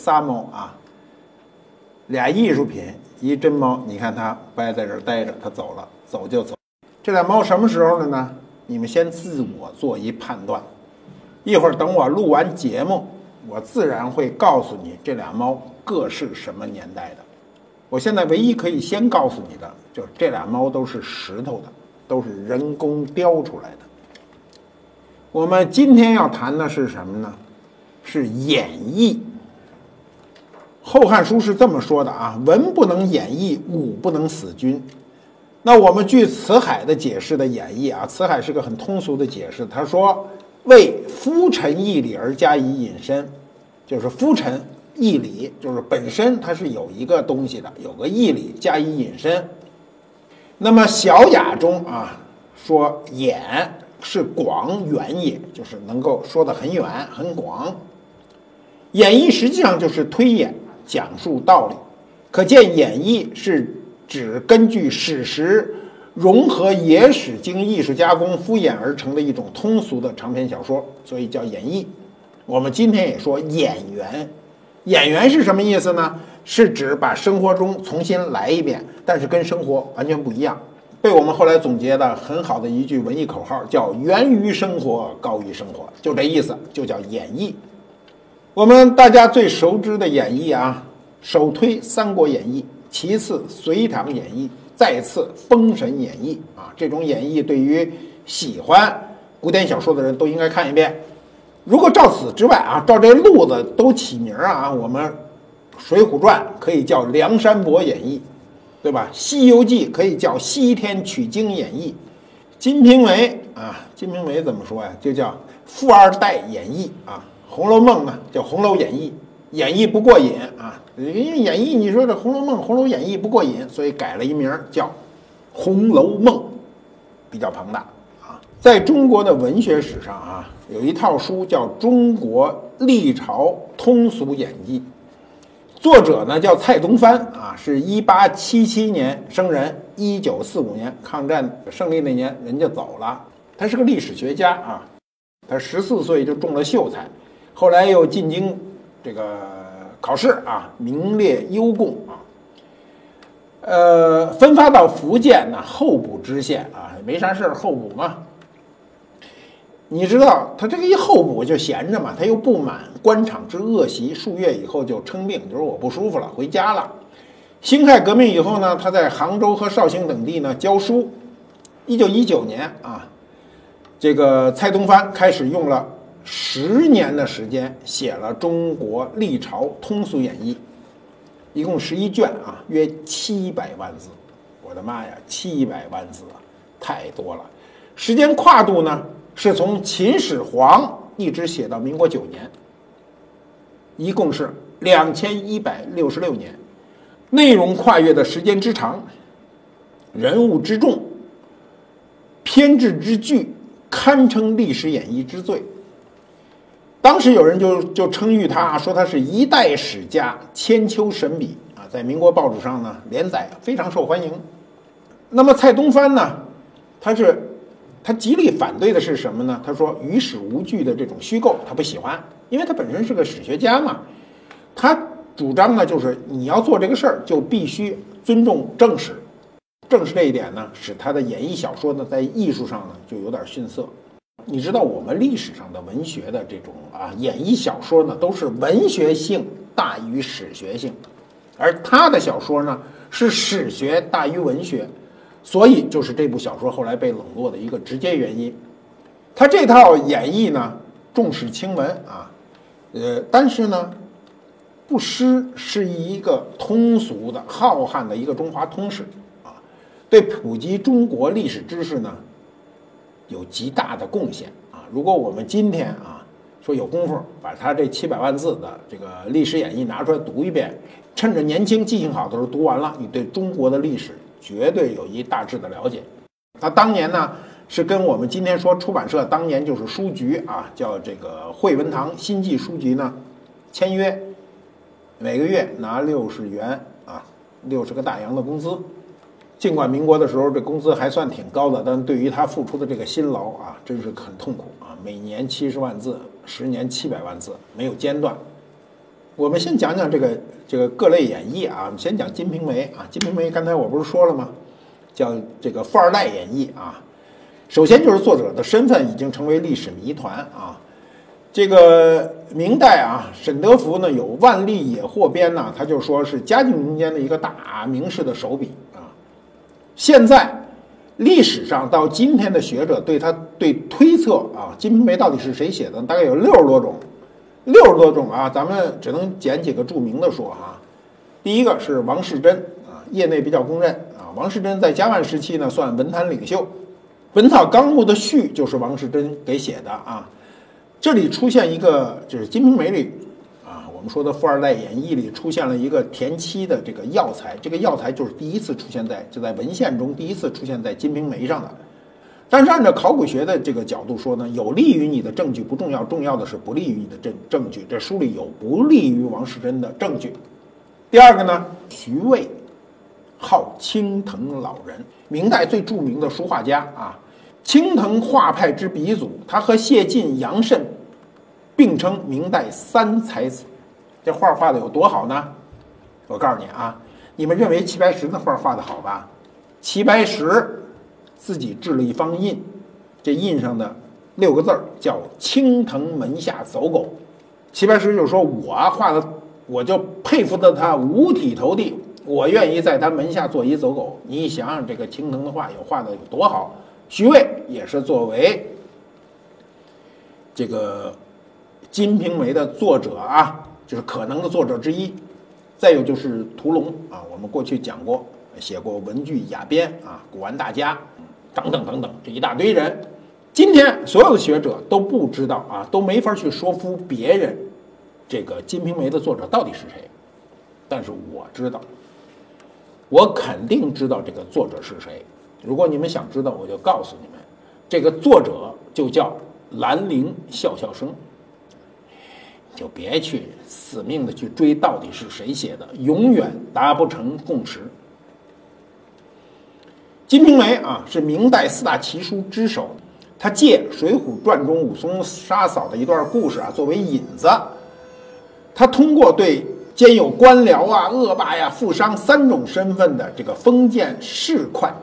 仨猫啊，俩艺术品，一真猫。你看它不爱在这儿待着，它走了，走就走。这俩猫什么时候的呢？你们先自我做一判断。一会儿等我录完节目，我自然会告诉你这俩猫各是什么年代的。我现在唯一可以先告诉你的，就是这俩猫都是石头的，都是人工雕出来的。我们今天要谈的是什么呢？是演绎。《后汉书》是这么说的啊：“文不能演义，武不能死君。”那我们据辞海的解释的演绎啊，辞海是个很通俗的解释。他说：“为夫臣义理而加以引申，就是夫臣义理，就是本身它是有一个东西的，有个义理加以引申。那么《小雅》中啊说演是广远也，就是能够说得很远很广。演绎实际上就是推演。讲述道理，可见演绎是指根据史实融合野史经艺术加工敷衍而成的一种通俗的长篇小说，所以叫演绎。我们今天也说演员，演员是什么意思呢？是指把生活中重新来一遍，但是跟生活完全不一样。被我们后来总结的很好的一句文艺口号叫“源于生活，高于生活”，就这意思，就叫演绎。我们大家最熟知的演义啊，首推《三国演义》，其次《隋唐演义》，再次《封神演义》啊。这种演义对于喜欢古典小说的人都应该看一遍。如果照此之外啊，照这路子都起名啊，我们《水浒传》可以叫《梁山伯演义》，对吧？《西游记》可以叫《西天取经演义》，《金瓶梅》啊，《金瓶梅》怎么说呀？就叫《富二代演义》啊。《红楼梦》呢叫《红楼演义》，演义不过瘾啊，因为演义你说这《红楼梦》《红楼演义》不过瘾，所以改了一名叫《红楼梦》，比较庞大啊。在中国的文学史上啊，有一套书叫《中国历朝通俗演义》，作者呢叫蔡东藩啊，是一八七七年生人，一九四五年抗战胜利那年人家走了，他是个历史学家啊，他十四岁就中了秀才。后来又进京，这个考试啊，名列优贡啊。呃，分发到福建呢，候补知县啊，没啥事儿候补嘛。你知道他这个一候补就闲着嘛，他又不满官场之恶习，数月以后就称病，就说我不舒服了，回家了。辛亥革命以后呢，他在杭州和绍兴等地呢教书。一九一九年啊，这个蔡东藩开始用了。十年的时间写了《中国历朝通俗演义》，一共十一卷啊，约七百万字。我的妈呀，七百万字啊，太多了。时间跨度呢，是从秦始皇一直写到民国九年，一共是两千一百六十六年。内容跨越的时间之长，人物之众，篇制之巨，堪称历史演义之最。当时有人就就称誉他，说他是一代史家，千秋神笔啊，在民国报纸上呢连载，非常受欢迎。那么蔡东藩呢，他是他极力反对的是什么呢？他说与史无据的这种虚构，他不喜欢，因为他本身是个史学家嘛。他主张呢，就是你要做这个事儿，就必须尊重正史。正是这一点呢，使他的演绎小说呢，在艺术上呢就有点逊色。你知道我们历史上的文学的这种啊演绎小说呢，都是文学性大于史学性，而他的小说呢是史学大于文学，所以就是这部小说后来被冷落的一个直接原因。他这套演绎呢重视轻文啊，呃，但是呢不失是一个通俗的浩瀚的一个中华通史啊，对普及中国历史知识呢。有极大的贡献啊！如果我们今天啊说有功夫把他这七百万字的这个历史演义拿出来读一遍，趁着年轻记性好的时候读完了，你对中国的历史绝对有一大致的了解。他当年呢是跟我们今天说出版社当年就是书局啊，叫这个惠文堂新记书局呢签约，每个月拿六十元啊，六十个大洋的工资。尽管民国的时候这工资还算挺高的，但对于他付出的这个辛劳啊，真是很痛苦啊！每年七十万字，十年七百万字，没有间断。我们先讲讲这个这个各类演绎啊，我们先讲《金瓶梅》啊，《金瓶梅》刚才我不是说了吗？叫这个富二代演绎啊。首先就是作者的身份已经成为历史谜团啊。这个明代啊，沈德福呢有《万历野获编》呢，他就说是嘉靖年间的一个大名士的手笔。现在历史上到今天的学者对他对推测啊，《金瓶梅》到底是谁写的，大概有六十多种，六十多种啊，咱们只能捡几个著名的说哈。第一个是王士贞啊，业内比较公认啊，王士贞在嘉万时期呢算文坛领袖，《本草纲目》的序就是王士贞给写的啊。这里出现一个，就是《金瓶梅》里，我们说的富二代演绎里出现了一个田七的这个药材，这个药材就是第一次出现在就在文献中第一次出现在《金瓶梅》上的。但是按照考古学的这个角度说呢，有利于你的证据不重要，重要的是不利于你的证证据。这书里有不利于王世贞的证据。第二个呢，徐渭，号青藤老人，明代最著名的书画家啊。青藤画派之鼻祖，他和谢晋、杨慎并称明代三才子。这画画的有多好呢？我告诉你啊，你们认为齐白石的画画的好吧？齐白石自己制了一方印，这印上的六个字儿叫“青藤门下走狗”。齐白石就说：“我画的，我就佩服的他五体投地，我愿意在他门下做一走狗。”你想想，这个青藤的画有画的有多好？徐渭也是作为这个《金瓶梅》的作者啊，就是可能的作者之一。再有就是屠龙啊，我们过去讲过，写过文具雅编啊，古玩大家等等等等，这一大堆人。今天所有的学者都不知道啊，都没法去说服别人，这个《金瓶梅》的作者到底是谁。但是我知道，我肯定知道这个作者是谁。如果你们想知道，我就告诉你们，这个作者就叫兰陵笑笑生。就别去死命的去追到底是谁写的，永远达不成共识。《金瓶梅》啊，是明代四大奇书之首，他借《水浒传》中武松杀嫂的一段故事啊作为引子，他通过对兼有官僚啊、恶霸呀、富商三种身份的这个封建市侩啊，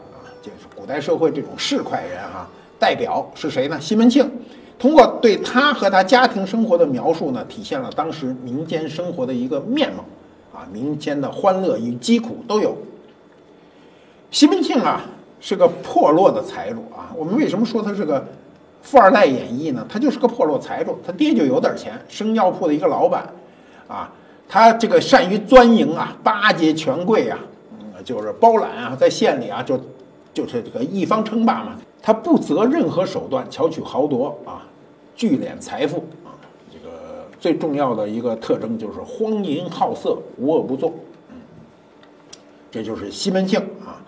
就是。古代社会这种市侩人哈，代表是谁呢？西门庆，通过对他和他家庭生活的描述呢，体现了当时民间生活的一个面貌，啊，民间的欢乐与疾苦都有。西门庆啊，是个破落的财主啊。我们为什么说他是个富二代演绎呢？他就是个破落财主，他爹就有点钱，生药铺的一个老板，啊，他这个善于钻营啊，巴结权贵啊，就是包揽啊，在县里啊就。就是这个一方称霸嘛，他不择任何手段巧取豪夺啊，聚敛财富啊，这个最重要的一个特征就是荒淫好色，无恶不作。嗯，这就是西门庆啊。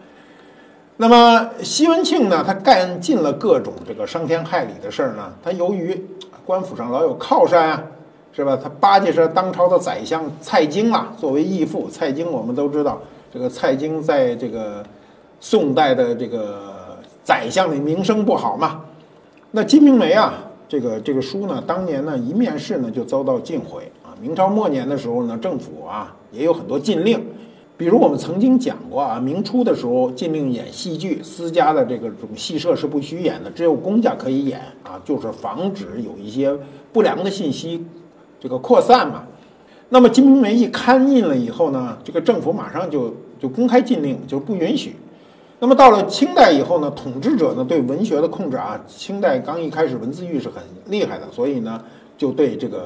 那么西门庆呢，他干尽了各种这个伤天害理的事儿呢。他由于官府上老有靠山啊，是吧？他巴结着当朝的宰相蔡京啊，作为义父。蔡京我们都知道，这个蔡京在这个。宋代的这个宰相的名声不好嘛？那《金瓶梅》啊，这个这个书呢，当年呢一面世呢就遭到禁毁啊。明朝末年的时候呢，政府啊也有很多禁令，比如我们曾经讲过啊，明初的时候禁令演戏剧，私家的这个种戏社是不许演的，只有公家可以演啊，就是防止有一些不良的信息这个扩散嘛。那么《金瓶梅》一刊印了以后呢，这个政府马上就就公开禁令，就不允许。那么到了清代以后呢，统治者呢对文学的控制啊，清代刚一开始文字狱是很厉害的，所以呢就对这个《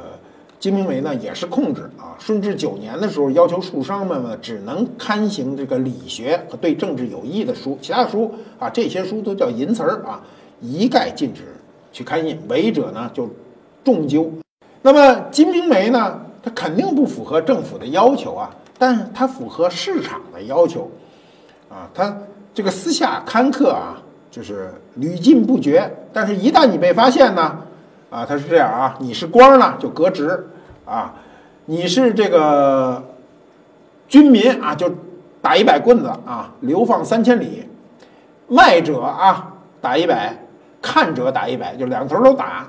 金瓶梅》呢也是控制啊。顺治九年的时候，要求书商们呢只能刊行这个理学和对政治有益的书，其他的书啊这些书都叫淫词儿啊，一概禁止去刊印，违者呢就重究。那么《金瓶梅》呢，它肯定不符合政府的要求啊，但它符合市场的要求啊，它。这个私下刊刻啊，就是屡禁不绝。但是，一旦你被发现呢，啊，他是这样啊，你是官呢就革职啊，你是这个军民啊就打一百棍子啊，流放三千里。卖者啊，打一百；看者打一百，就两头都打。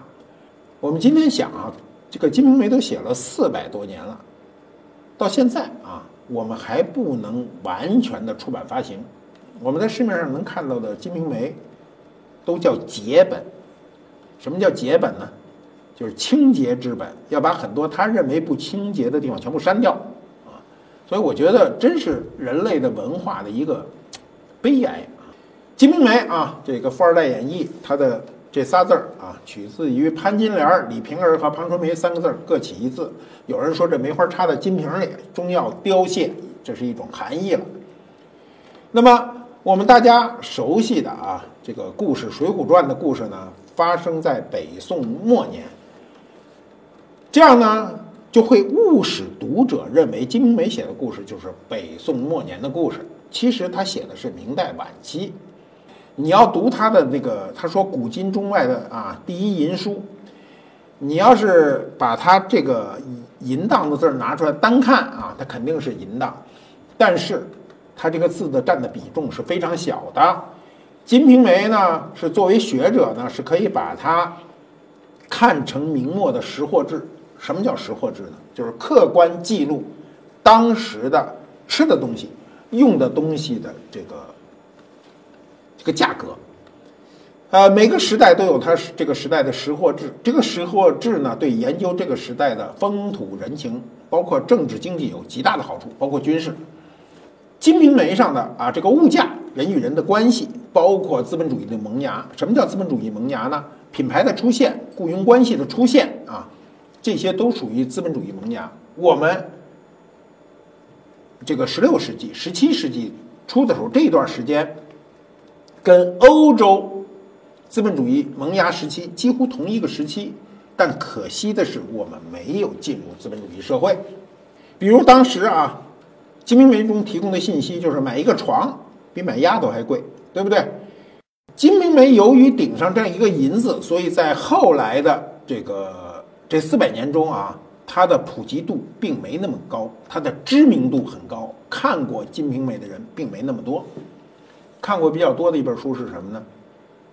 我们今天想啊，这个《金瓶梅》都写了四百多年了，到现在啊，我们还不能完全的出版发行。我们在市面上能看到的《金瓶梅》都叫节本。什么叫节本呢？就是清洁之本，要把很多他认为不清洁的地方全部删掉啊。所以我觉得，真是人类的文化的一个悲哀。《金瓶梅》啊，这个富二代演义，它的这仨字儿啊，取自于潘金莲、李瓶儿和庞春梅三个字儿各起一字。有人说这梅花插在金瓶里，终要凋谢，这是一种含义了。那么我们大家熟悉的啊，这个故事《水浒传》的故事呢，发生在北宋末年。这样呢，就会误使读者认为金瓶梅写的故事就是北宋末年的故事。其实他写的是明代晚期。你要读他的那个，他说古今中外的啊第一淫书，你要是把他这个淫荡的字拿出来单看啊，它肯定是淫荡，但是他这个字的占的比重是非常小的。《金瓶梅》呢，是作为学者呢，是可以把它看成明末的识货志。什么叫识货志呢？就是客观记录当时的吃的东西、用的东西的这个。这个价格，呃，每个时代都有它这个时代的识货志。这个识货志呢，对研究这个时代的风土人情，包括政治经济有极大的好处，包括军事。《金瓶梅》上的啊，这个物价、人与人的关系，包括资本主义的萌芽。什么叫资本主义萌芽呢？品牌的出现、雇佣关系的出现啊，这些都属于资本主义萌芽。我们这个十六世纪、十七世纪初的时候，这一段时间。跟欧洲资本主义萌芽时期几乎同一个时期，但可惜的是，我们没有进入资本主义社会。比如当时啊，《金瓶梅》中提供的信息就是买一个床比买丫头还贵，对不对？《金瓶梅》由于顶上这样一个银子，所以在后来的这个这四百年中啊，它的普及度并没那么高，它的知名度很高，看过《金瓶梅》的人并没那么多。看过比较多的一本书是什么呢？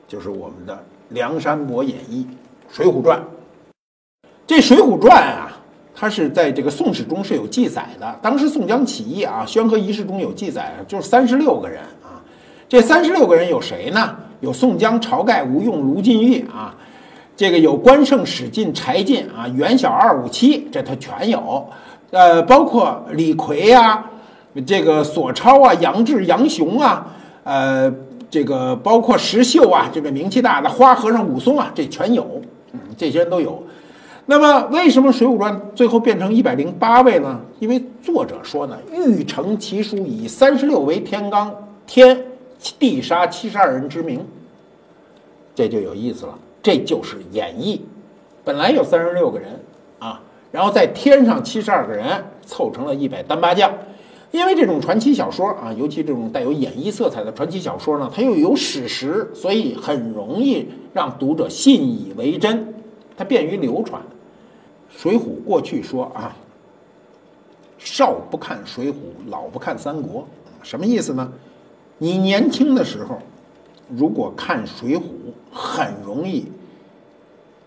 就是我们的《梁山伯演义》《水浒传》。这《水浒传》啊，它是在这个《宋史》中是有记载的。当时宋江起义啊，宣和仪式中有记载，就是三十六个人啊。这三十六个人有谁呢？有宋江、晁盖、吴用、卢俊义啊。这个有关胜、史进、柴进啊，袁小二五七，这他全有。呃，包括李逵呀，这个索超啊，杨志、杨雄啊。呃，这个包括石秀啊，这个名气大的花和尚武松啊，这全有，嗯，这些人都有。那么，为什么《水浒传》最后变成一百零八位呢？因为作者说呢，欲成其书，以三十六为天罡，天地杀七十二人之名，这就有意思了。这就是演绎，本来有三十六个人啊，然后在天上七十二个人凑成了一百单八将。因为这种传奇小说啊，尤其这种带有演绎色彩的传奇小说呢，它又有史实，所以很容易让读者信以为真，它便于流传。水浒过去说啊，少不看水浒，老不看三国，什么意思呢？你年轻的时候，如果看水浒，很容易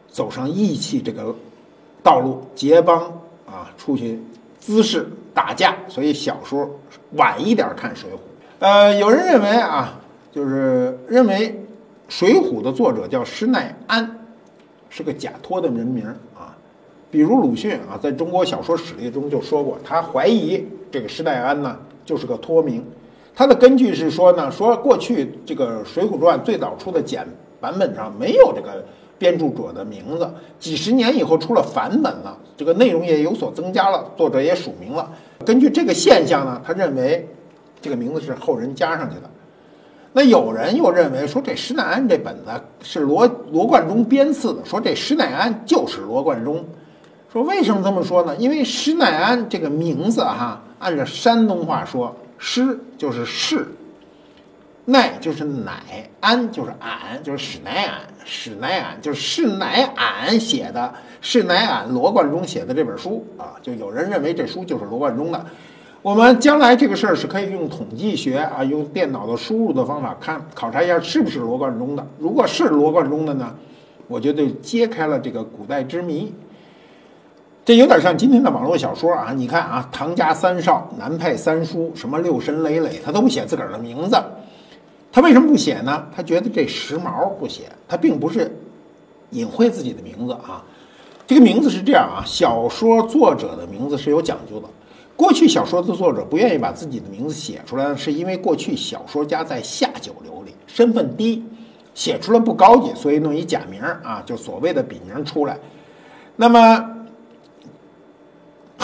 走上义气这个道路，结帮啊，出去滋事。打架，所以小说晚一点看《水浒》。呃，有人认为啊，就是认为《水浒》的作者叫施耐庵，是个假托的人名啊。比如鲁迅啊，在中国小说史例中就说过，他怀疑这个施耐庵呢就是个托名。他的根据是说呢，说过去这个《水浒传》最早出的简版本上没有这个。编著者的名字，几十年以后出了繁本了，这个内容也有所增加了，作者也署名了。根据这个现象呢，他认为这个名字是后人加上去的。那有人又认为说这施耐庵这本子是罗罗贯中编次的，说这施耐庵就是罗贯中。说为什么这么说呢？因为施耐庵这个名字哈，按照山东话说，施就是是。耐就是乃，安就是俺，就是史乃俺，史乃俺就是史乃俺写的，史乃俺罗贯中写的这本书啊，就有人认为这书就是罗贯中的。我们将来这个事儿是可以用统计学啊，用电脑的输入的方法看考察一下是不是罗贯中的。如果是罗贯中的呢，我觉得揭开了这个古代之谜。这有点像今天的网络小说啊！你看啊，唐家三少、南派三叔，什么六神磊磊，他都不写自个儿的名字。他为什么不写呢？他觉得这时髦，不写。他并不是隐晦自己的名字啊。这个名字是这样啊，小说作者的名字是有讲究的。过去小说的作者不愿意把自己的名字写出来，是因为过去小说家在下九流里身份低，写出来不高级，所以弄一假名啊，就所谓的笔名出来。那么。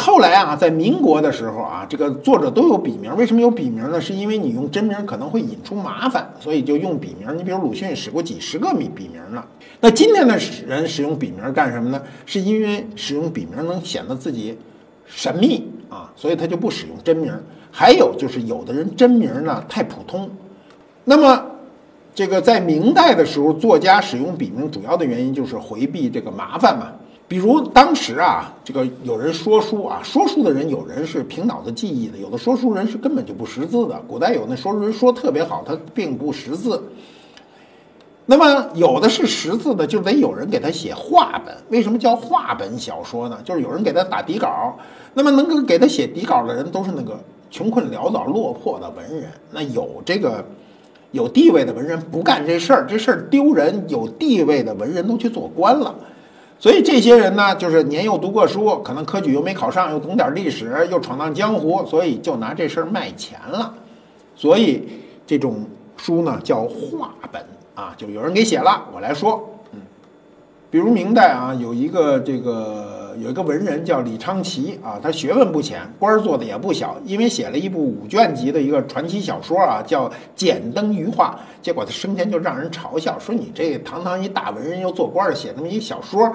后来啊，在民国的时候啊，这个作者都有笔名。为什么有笔名呢？是因为你用真名可能会引出麻烦，所以就用笔名。你比如鲁迅使过几十个笔笔名呢。那今天的人使用笔名干什么呢？是因为使用笔名能显得自己神秘啊，所以他就不使用真名。还有就是有的人真名呢太普通。那么这个在明代的时候，作家使用笔名主要的原因就是回避这个麻烦嘛。比如当时啊，这个有人说书啊，说书的人有人是凭脑子记忆的，有的说书人是根本就不识字的。古代有那说书人说特别好，他并不识字。那么有的是识字的，就得有人给他写话本。为什么叫话本小说呢？就是有人给他打底稿。那么能够给他写底稿的人，都是那个穷困潦倒、落魄的文人。那有这个有地位的文人不干这事儿，这事儿丢人。有地位的文人都去做官了。所以这些人呢，就是年幼读过书，可能科举又没考上，又懂点历史，又闯荡江湖，所以就拿这事儿卖钱了。所以这种书呢叫话本啊，就有人给写了，我来说。嗯比如明代啊，有一个这个有一个文人叫李昌奇啊，他学问不浅，官儿做的也不小，因为写了一部五卷集的一个传奇小说啊，叫《剪灯余话》，结果他生前就让人嘲笑，说你这堂堂一大文人又做官儿，写那么一小说，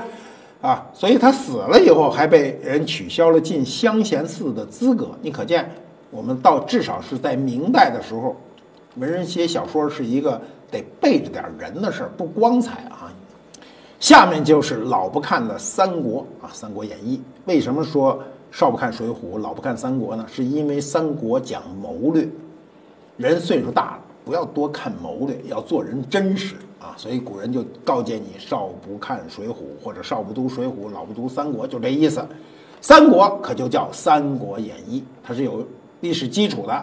啊，所以他死了以后还被人取消了进香贤寺的资格。你可见，我们到至少是在明代的时候，文人写小说是一个得背着点人的事儿，不光彩啊。下面就是老不看的《三国》啊，《三国演义》。为什么说少不看《水浒》，老不看《三国》呢？是因为《三国》讲谋略，人岁数大了，不要多看谋略，要做人真实啊。所以古人就告诫你：少不看《水浒》，或者少不读《水浒》，老不读《三国》，就这意思。《三国》可就叫《三国演义》，它是有历史基础的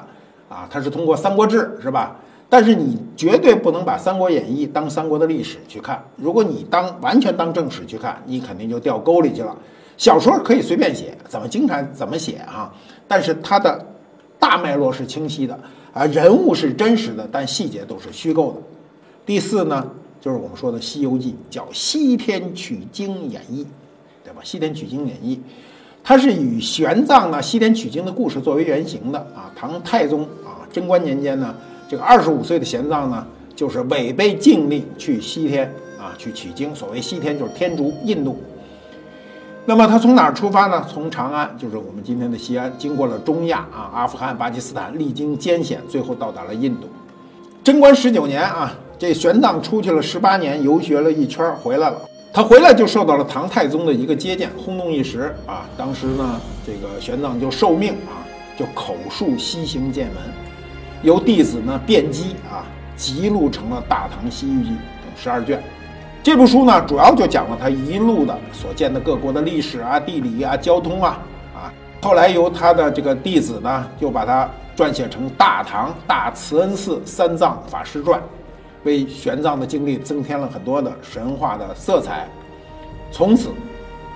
啊，它是通过《三国志》是吧？但是你绝对不能把《三国演义》当三国的历史去看。如果你当完全当正史去看，你肯定就掉沟里去了。小说可以随便写，怎么精彩怎么写啊！但是它的大脉络是清晰的啊，人物是真实的，但细节都是虚构的。第四呢，就是我们说的《西游记》，叫西天取经演义，对吧？西天取经演义，它是以玄奘呢西天取经的故事作为原型的啊。唐太宗啊，贞观年间呢。这个二十五岁的玄奘呢，就是违背禁令去西天啊，去取经。所谓西天就是天竺、印度。那么他从哪儿出发呢？从长安，就是我们今天的西安，经过了中亚啊、阿富汗、巴基斯坦，历经艰险，最后到达了印度。贞观十九年啊，这玄奘出去了十八年，游学了一圈回来了。他回来就受到了唐太宗的一个接见，轰动一时啊。当时呢，这个玄奘就受命啊，就口述西行见闻。由弟子呢辩机啊，辑录成了《大唐西域记》等十二卷。这部书呢，主要就讲了他一路的所见的各国的历史啊、地理啊、交通啊啊。后来由他的这个弟子呢，就把它撰写成《大唐大慈恩寺三藏法师传》，为玄奘的经历增添了很多的神话的色彩。从此，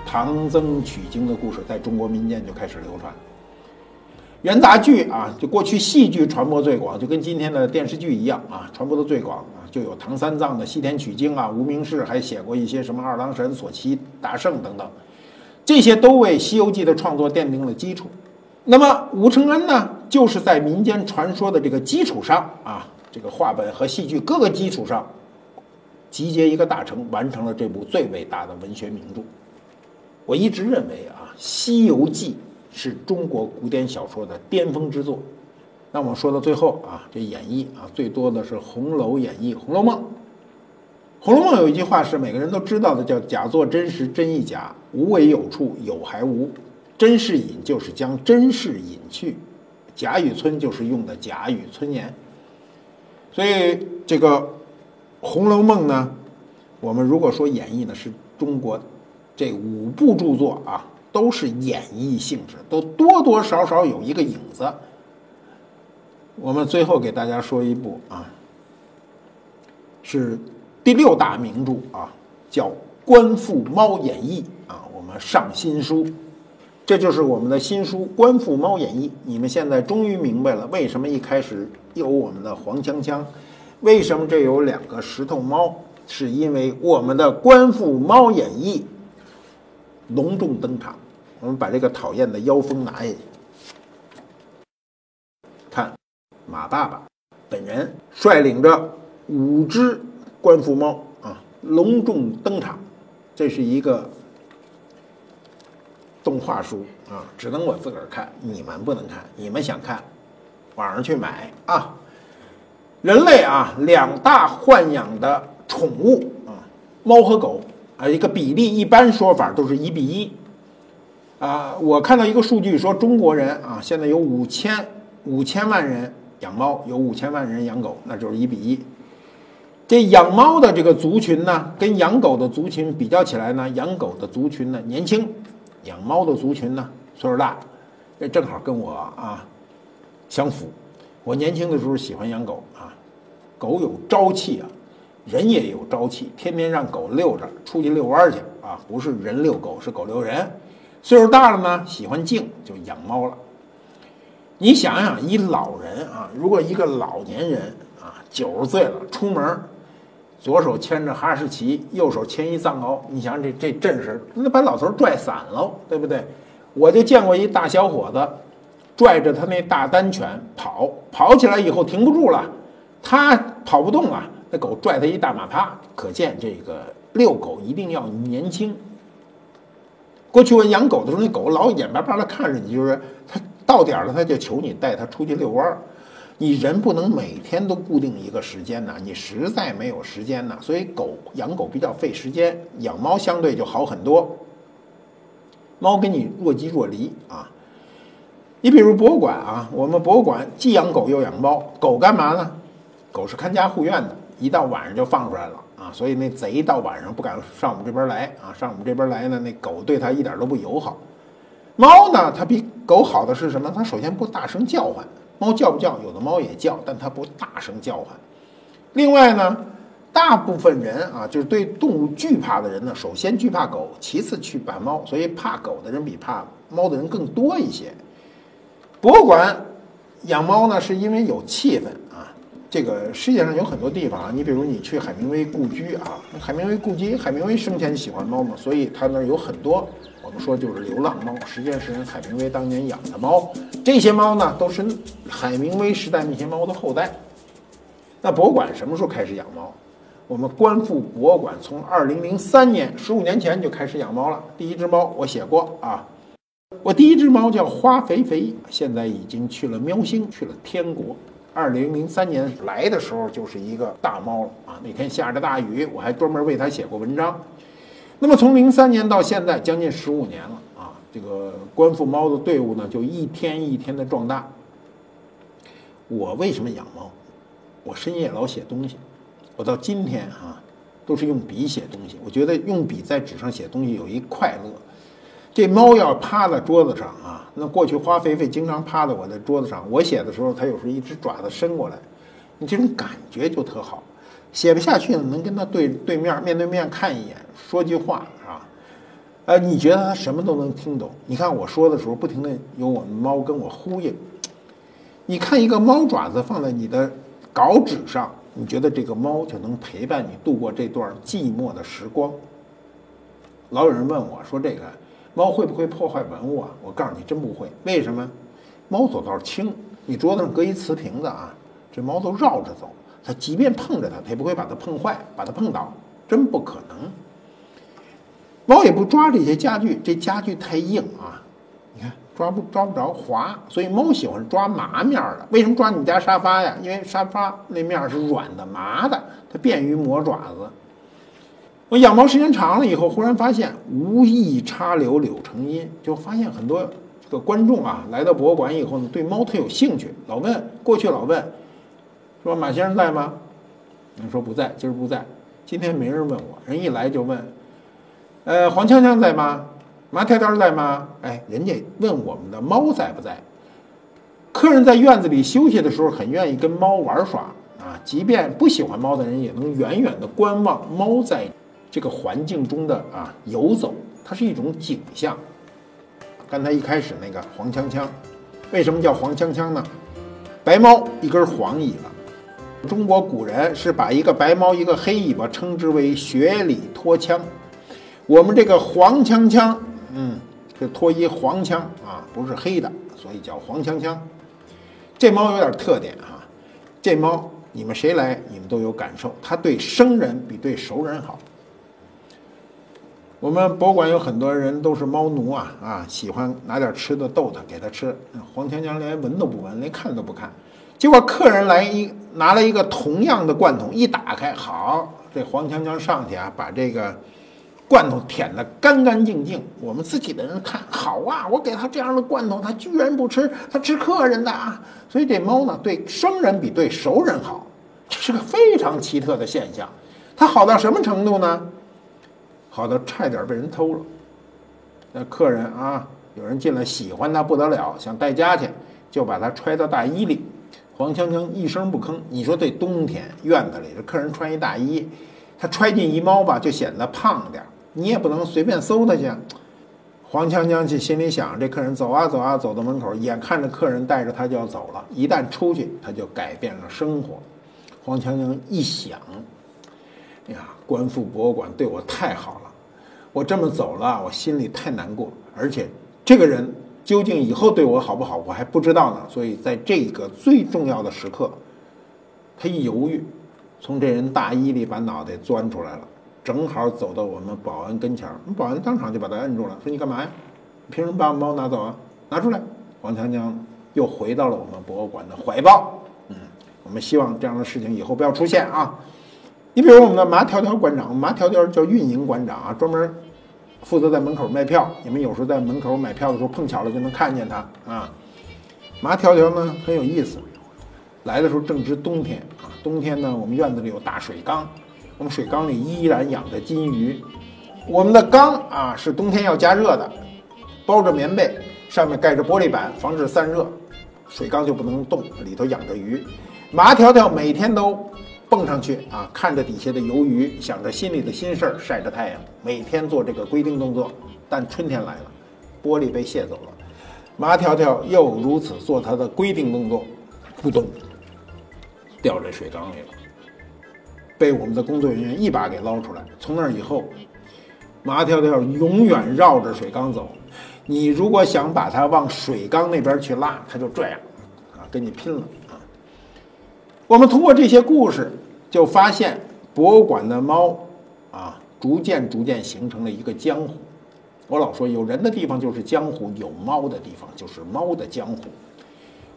唐僧取经的故事在中国民间就开始流传。元杂剧啊，就过去戏剧传播最广，就跟今天的电视剧一样啊，传播的最广啊，就有唐三藏的西天取经啊，无名氏还写过一些什么二郎神、索其大圣等等，这些都为《西游记》的创作奠定了基础。那么吴承恩呢，就是在民间传说的这个基础上啊，这个话本和戏剧各个基础上，集结一个大成，完成了这部最伟大的文学名著。我一直认为啊，《西游记》。是中国古典小说的巅峰之作。那我们说到最后啊，这演绎啊，最多的是《红楼演绎》《红楼梦》。《红楼梦》有一句话是每个人都知道的，叫“假作真实，真亦假；无为有处，有还无。真是隐，就是将真事隐去，贾雨村就是用的贾雨村言。所以这个《红楼梦》呢，我们如果说演绎呢，是中国这五部著作啊，都是演绎性质，都多多少少有一个影子。我们最后给大家说一部啊，是第六大名著啊，叫《官复猫演义》啊，我们上新书，这就是我们的新书《官复猫演义》。你们现在终于明白了，为什么一开始。有我们的黄锵锵，为什么这有两个石头猫？是因为我们的《官复猫演义》隆重登场。我们把这个讨厌的妖风拿下去，看马爸爸本人率领着五只官复猫啊，隆重登场。这是一个动画书啊，只能我自个儿看，你们不能看。你们想看？网上去买啊！人类啊，两大豢养的宠物啊，猫和狗啊，一个比例一般说法都是一比一啊。我看到一个数据说，中国人啊，现在有五千五千万人养猫，有五千万人养狗，那就是一比一。这养猫的这个族群呢，跟养狗的族群比较起来呢，养狗的族群呢年轻，养猫的族群呢岁数大，这正好跟我啊。相符，我年轻的时候喜欢养狗啊，狗有朝气啊，人也有朝气，天天让狗遛着，出去遛弯去啊，不是人遛狗，是狗遛人。岁数大了呢，喜欢静，就养猫了。你想想，一老人啊，如果一个老年人啊，九十岁了，出门，左手牵着哈士奇，右手牵一藏獒，你想想这这阵势，那把老头拽散喽，对不对？我就见过一大小伙子。拽着他那大丹犬跑，跑起来以后停不住了，他跑不动了，那狗拽他一大马趴。可见这个遛狗一定要年轻。过去我养狗的时候，那狗老眼巴巴的看着你，就是它到点了，它就求你带它出去遛弯儿。你人不能每天都固定一个时间呐，你实在没有时间呐。所以狗养狗比较费时间，养猫相对就好很多。猫跟你若即若离啊。你比如博物馆啊，我们博物馆既养狗又养猫。狗干嘛呢？狗是看家护院的，一到晚上就放出来了啊，所以那贼到晚上不敢上我们这边来啊，上我们这边来呢，那狗对它一点都不友好。猫呢，它比狗好的是什么？它首先不大声叫唤，猫叫不叫？有的猫也叫，但它不大声叫唤。另外呢，大部分人啊，就是对动物惧怕的人呢，首先惧怕狗，其次去怕猫，所以怕狗的人比怕猫的人更多一些。博物馆养猫呢，是因为有气氛。这个世界上有很多地方啊，你比如你去海明威故居啊，海明威故居，海明威生前喜欢猫嘛，所以他那儿有很多，我们说就是流浪猫，实际上是人海明威当年养的猫。这些猫呢，都是海明威时代那些猫的后代。那博物馆什么时候开始养猫？我们观复博物馆从二零零三年，十五年前就开始养猫了。第一只猫我写过啊。我第一只猫叫花肥肥，现在已经去了喵星，去了天国。二零零三年来的时候就是一个大猫了啊！那天下着大雨，我还专门为它写过文章。那么从零三年到现在，将近十五年了啊！这个观复猫的队伍呢，就一天一天的壮大。我为什么养猫？我深夜老写东西，我到今天啊，都是用笔写东西。我觉得用笔在纸上写东西有一快乐。这猫要趴在桌子上啊，那过去花肥肥经常趴在我的桌子上。我写的时候，它有时候一只爪子伸过来，你这种感觉就特好。写不下去了，能跟它对对面面对面看一眼，说句话啊？呃，你觉得它什么都能听懂？你看我说的时候，不停的有我们猫跟我呼应。你看一个猫爪子放在你的稿纸上，你觉得这个猫就能陪伴你度过这段寂寞的时光。老有人问我说这个。猫会不会破坏文物啊？我告诉你，真不会。为什么？猫走道轻，你桌子上搁一瓷瓶子啊，这猫都绕着走。它即便碰着它，它也不会把它碰坏，把它碰倒，真不可能。猫也不抓这些家具，这家具太硬啊，你看抓不抓不着，滑。所以猫喜欢抓麻面的。为什么抓你们家沙发呀？因为沙发那面是软的、麻的，它便于磨爪子。我养猫时间长了以后，忽然发现无意插柳柳成荫，就发现很多这个观众啊，来到博物馆以后呢，对猫特有兴趣，老问，过去老问，说马先生在吗？人说不在，今儿不在。今天没人问我，人一来就问，呃，黄锵锵在吗？马条条在吗？哎，人家问我们的猫在不在？客人在院子里休息的时候，很愿意跟猫玩耍啊，即便不喜欢猫的人，也能远远的观望猫在这个环境中的啊游走，它是一种景象。刚才一开始那个黄锵锵，为什么叫黄锵锵呢？白猫一根黄尾巴，中国古人是把一个白猫一个黑尾巴称之为雪里脱枪。我们这个黄锵锵，嗯，是脱一黄腔啊，不是黑的，所以叫黄锵锵。这猫有点特点啊，这猫你们谁来，你们都有感受，它对生人比对熟人好。我们博物馆有很多人都是猫奴啊啊，喜欢拿点吃的逗它，给它吃。黄锵锵连闻都不闻，连看都不看。结果客人来一拿了一个同样的罐头，一打开，好，这黄锵锵上去啊，把这个罐头舔得干干净净。我们自己的人看好啊，我给他这样的罐头，他居然不吃，他吃客人的啊。所以这猫呢，对生人比对熟人好，这是个非常奇特的现象。它好到什么程度呢？好的，差点被人偷了。那客人啊，有人进来喜欢他不得了，想带家去，就把他揣到大衣里。黄锵锵一声不吭。你说这冬天院子里这客人穿一大衣，他揣进一猫吧，就显得胖点。你也不能随便搜他去。黄锵锵去心里想，这客人走啊走啊，走到门口，眼看着客人带着他就要走了，一旦出去，他就改变了生活。黄锵锵一想，哎呀，观复博物馆对我太好了。我这么走了，我心里太难过，而且这个人究竟以后对我好不好，我还不知道呢。所以在这个最重要的时刻，他一犹豫，从这人大衣里把脑袋钻出来了，正好走到我们保安跟前儿。我们保安当场就把他摁住了，说：“你干嘛呀？凭什么把我猫拿走啊？拿出来！”王强强又回到了我们博物馆的怀抱。嗯，我们希望这样的事情以后不要出现啊。你比如我们的麻条条馆长，麻条条叫运营馆长啊，专门。负责在门口卖票，你们有时候在门口买票的时候碰巧了就能看见他啊。麻条条呢很有意思，来的时候正值冬天啊。冬天呢，我们院子里有大水缸，我们水缸里依然养着金鱼。我们的缸啊是冬天要加热的，包着棉被，上面盖着玻璃板，防止散热，水缸就不能动，里头养着鱼。麻条条每天都。蹦上去啊，看着底下的鱿鱼，想着心里的心事儿，晒着太阳，每天做这个规定动作。但春天来了，玻璃被卸走了，麻条条又如此做他的规定动作，扑通掉这水缸里了，被我们的工作人员一把给捞出来。从那以后，麻条条永远绕着水缸走。你如果想把它往水缸那边去拉，它就这样啊，跟你拼了。我们通过这些故事，就发现博物馆的猫啊，逐渐逐渐形成了一个江湖。我老说，有人的地方就是江湖，有猫的地方就是猫的江湖。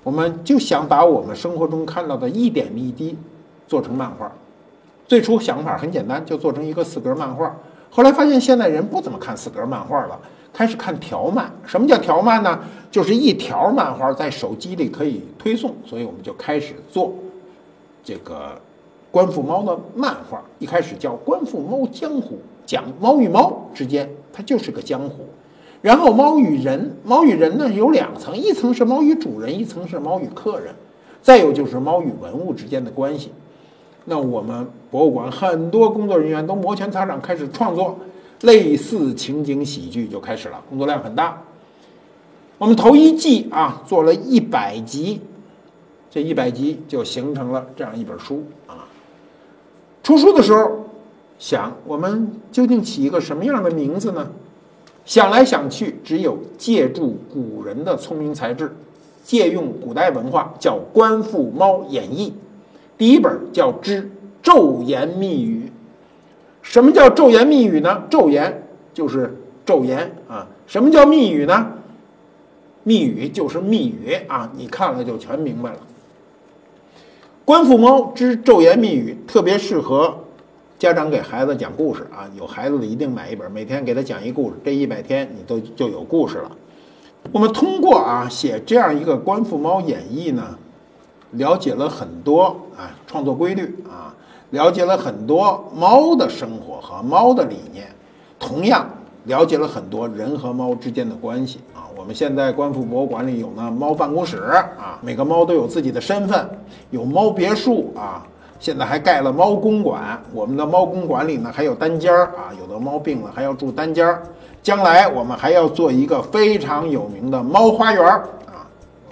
我们就想把我们生活中看到的一点一滴做成漫画。最初想法很简单，就做成一个四格漫画。后来发现现代人不怎么看四格漫画了，开始看条漫。什么叫条漫呢？就是一条漫画在手机里可以推送，所以我们就开始做。这个观复猫的漫画一开始叫《观复猫江湖》，讲猫与猫之间，它就是个江湖。然后猫与人，猫与人呢有两层，一层是猫与主人，一层是猫与客人，再有就是猫与文物之间的关系。那我们博物馆很多工作人员都摩拳擦掌，开始创作类似情景喜剧，就开始了，工作量很大。我们头一季啊做了一百集。这一百集就形成了这样一本书啊。出书的时候，想我们究竟起一个什么样的名字呢？想来想去，只有借助古人的聪明才智，借用古代文化，叫《观复猫演义》。第一本叫《之昼言密语》。什么叫昼言密语呢？昼言就是昼言啊。什么叫密语呢？密语就是密语啊。你看了就全明白了。观复猫之昼言密语特别适合家长给孩子讲故事啊！有孩子的一定买一本，每天给他讲一故事，这一百天你都就有故事了。我们通过啊写这样一个《观复猫演义》呢，了解了很多啊创作规律啊，了解了很多猫的生活和猫的理念，同样了解了很多人和猫之间的关系。我们现在观复博物馆里有呢猫办公室啊，每个猫都有自己的身份，有猫别墅啊。现在还盖了猫公馆，我们的猫公馆里呢还有单间儿啊，有的猫病了还要住单间儿。将来我们还要做一个非常有名的猫花园儿啊。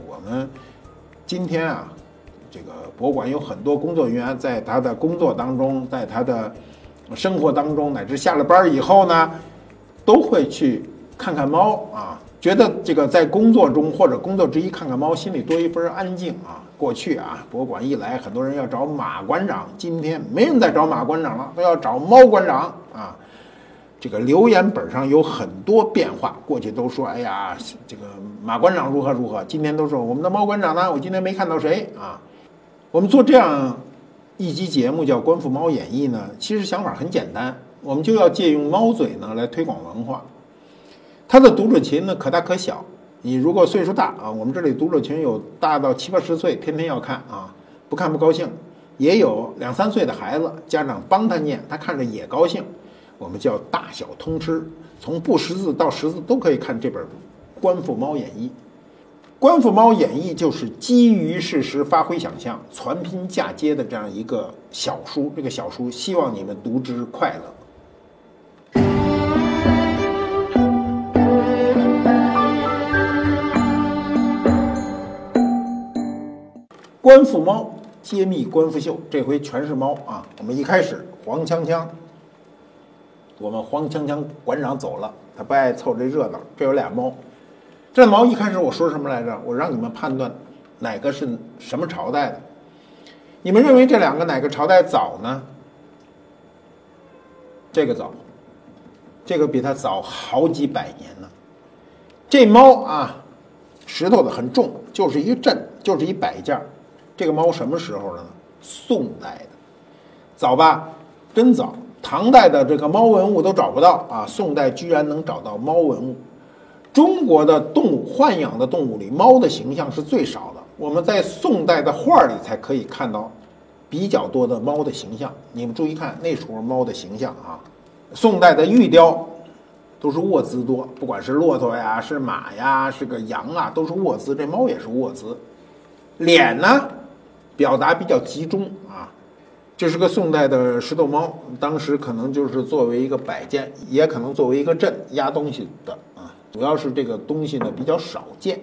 我们今天啊，这个博物馆有很多工作人员在他的工作当中，在他的生活当中，乃至下了班以后呢，都会去看看猫啊，觉得这个在工作中或者工作之一看看猫，心里多一份安静啊。过去啊，博物馆一来，很多人要找马馆长。今天没人再找马馆长了，都要找猫馆长啊。这个留言本上有很多变化，过去都说哎呀，这个马馆长如何如何，今天都说我们的猫馆长呢，我今天没看到谁啊。我们做这样一集节目叫《观复猫演义》呢，其实想法很简单，我们就要借用猫嘴呢来推广文化。它的读者群呢可大可小。你如果岁数大啊，我们这里读者群有大到七八十岁，天天要看啊，不看不高兴；也有两三岁的孩子，家长帮他念，他看着也高兴。我们叫大小通吃，从不识字到识字都可以看这本《观复猫演义》。《观复猫演义》就是基于事实发挥想象、传拼嫁接的这样一个小书。这个小书希望你们读之快乐。观复猫揭秘观复秀，这回全是猫啊！我们一开始黄锵锵，我们黄锵锵馆长走了，他不爱凑这热闹。这有俩猫，这猫一开始我说什么来着？我让你们判断哪个是什么朝代的。你们认为这两个哪个朝代早呢？这个早，这个比它早好几百年呢。这猫啊，石头的很重，就是一镇，就是一摆件儿。这个猫什么时候的呢？宋代的，早吧？真早。唐代的这个猫文物都找不到啊，宋代居然能找到猫文物。中国的动物豢养的动物里，猫的形象是最少的。我们在宋代的画里才可以看到比较多的猫的形象。你们注意看那时候猫的形象啊，宋代的玉雕都是卧姿多，不管是骆驼呀、是马呀、是个羊啊，都是卧姿。这猫也是卧姿，脸呢？表达比较集中啊，这是个宋代的石头猫，当时可能就是作为一个摆件，也可能作为一个镇压东西的啊，主要是这个东西呢比较少见。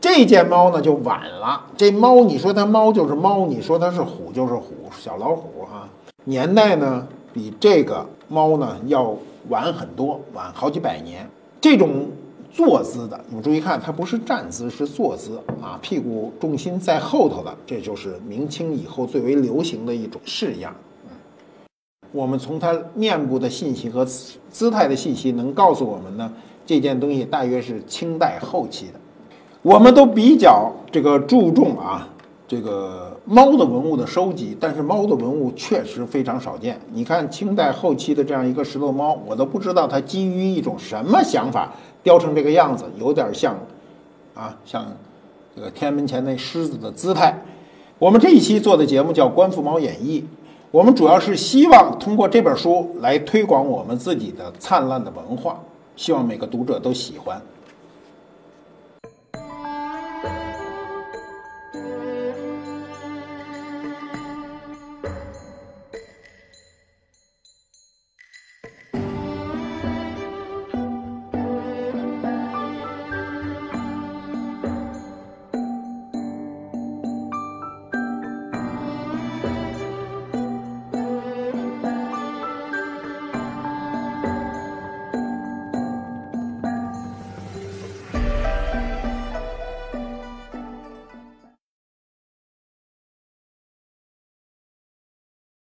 这件猫呢就晚了，这猫你说它猫就是猫，你说它是虎就是虎，小老虎啊，年代呢比这个猫呢要晚很多，晚好几百年，这种。坐姿的，你们注意看，它不是站姿，是坐姿啊，屁股重心在后头的，这就是明清以后最为流行的一种式样。我们从它面部的信息和姿态的信息能告诉我们呢，这件东西大约是清代后期的。我们都比较这个注重啊。这个猫的文物的收集，但是猫的文物确实非常少见。你看清代后期的这样一个石头猫，我都不知道它基于一种什么想法雕成这个样子，有点像，啊，像这个天安门前那狮子的姿态。我们这一期做的节目叫《观复猫演义》，我们主要是希望通过这本书来推广我们自己的灿烂的文化，希望每个读者都喜欢。